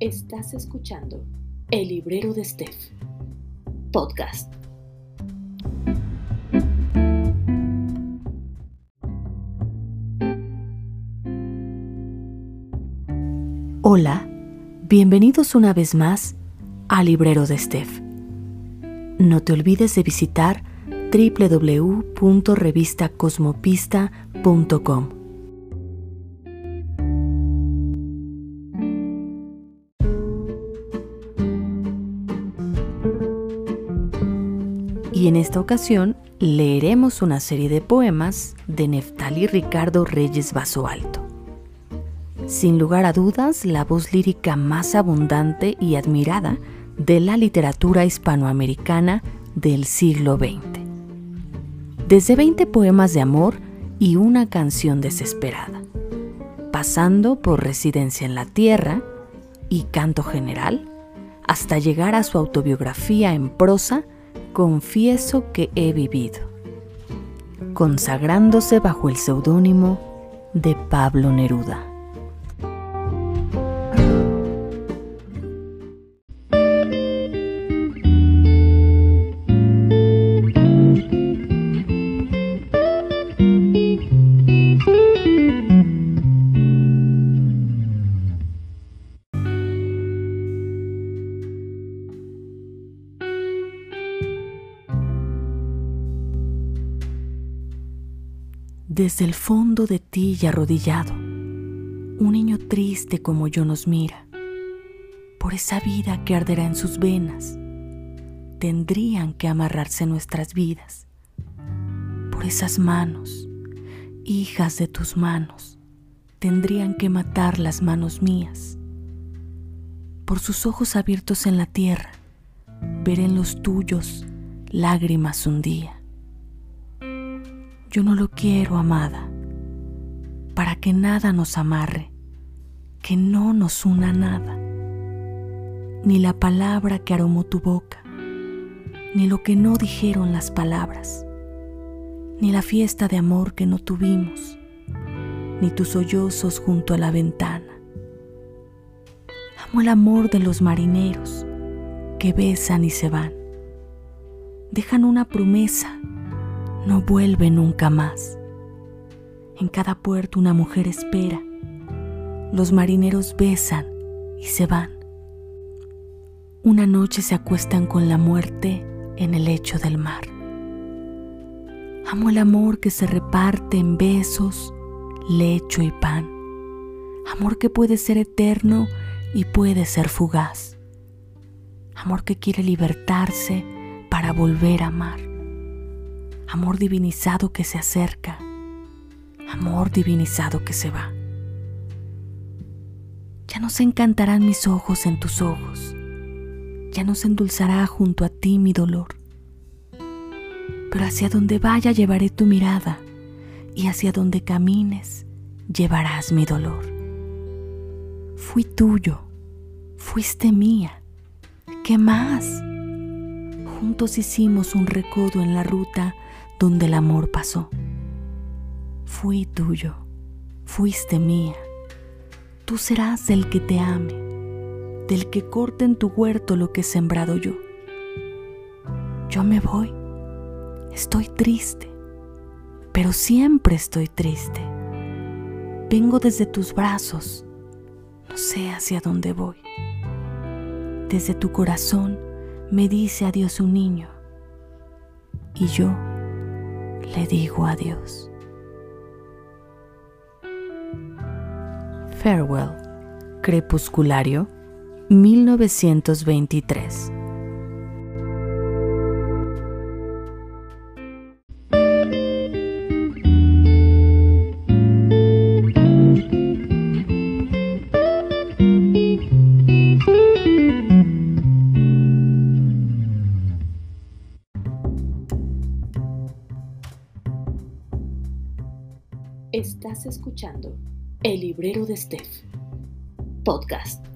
Estás escuchando El Librero de Steph, podcast. Hola, bienvenidos una vez más al Librero de Steph. No te olvides de visitar www.revistacosmopista.com y en esta ocasión leeremos una serie de poemas de Neftali Ricardo Reyes Vaso Alto. Sin lugar a dudas, la voz lírica más abundante y admirada de la literatura hispanoamericana del siglo XX. Desde 20 poemas de amor y una canción desesperada, pasando por Residencia en la Tierra y Canto General, hasta llegar a su autobiografía en prosa confieso que he vivido, consagrándose bajo el seudónimo de Pablo Neruda. Desde el fondo de ti y arrodillado, un niño triste como yo nos mira, por esa vida que arderá en sus venas, tendrían que amarrarse nuestras vidas, por esas manos, hijas de tus manos, tendrían que matar las manos mías, por sus ojos abiertos en la tierra, ver en los tuyos lágrimas un día yo no lo quiero, amada, para que nada nos amarre, que no nos una nada, ni la palabra que aromó tu boca, ni lo que no dijeron las palabras, ni la fiesta de amor que no tuvimos, ni tus sollozos junto a la ventana. Amo el amor de los marineros que besan y se van. Dejan una promesa no vuelve nunca más. En cada puerto una mujer espera. Los marineros besan y se van. Una noche se acuestan con la muerte en el lecho del mar. Amo el amor que se reparte en besos, lecho y pan. Amor que puede ser eterno y puede ser fugaz. Amor que quiere libertarse para volver a amar amor divinizado que se acerca, amor divinizado que se va. Ya no se encantarán mis ojos en tus ojos, ya no se endulzará junto a ti mi dolor, pero hacia donde vaya llevaré tu mirada y hacia donde camines llevarás mi dolor. Fui tuyo, fuiste mía, ¿qué más? Juntos hicimos un recodo en la ruta donde el amor pasó. Fui tuyo, fuiste mía. Tú serás el que te ame, del que corte en tu huerto lo que he sembrado yo. Yo me voy, estoy triste, pero siempre estoy triste. Vengo desde tus brazos, no sé hacia dónde voy. Desde tu corazón me dice adiós un niño y yo le digo adiós. Farewell, Crepusculario, 1923. Estás escuchando El Librero de Steph, podcast.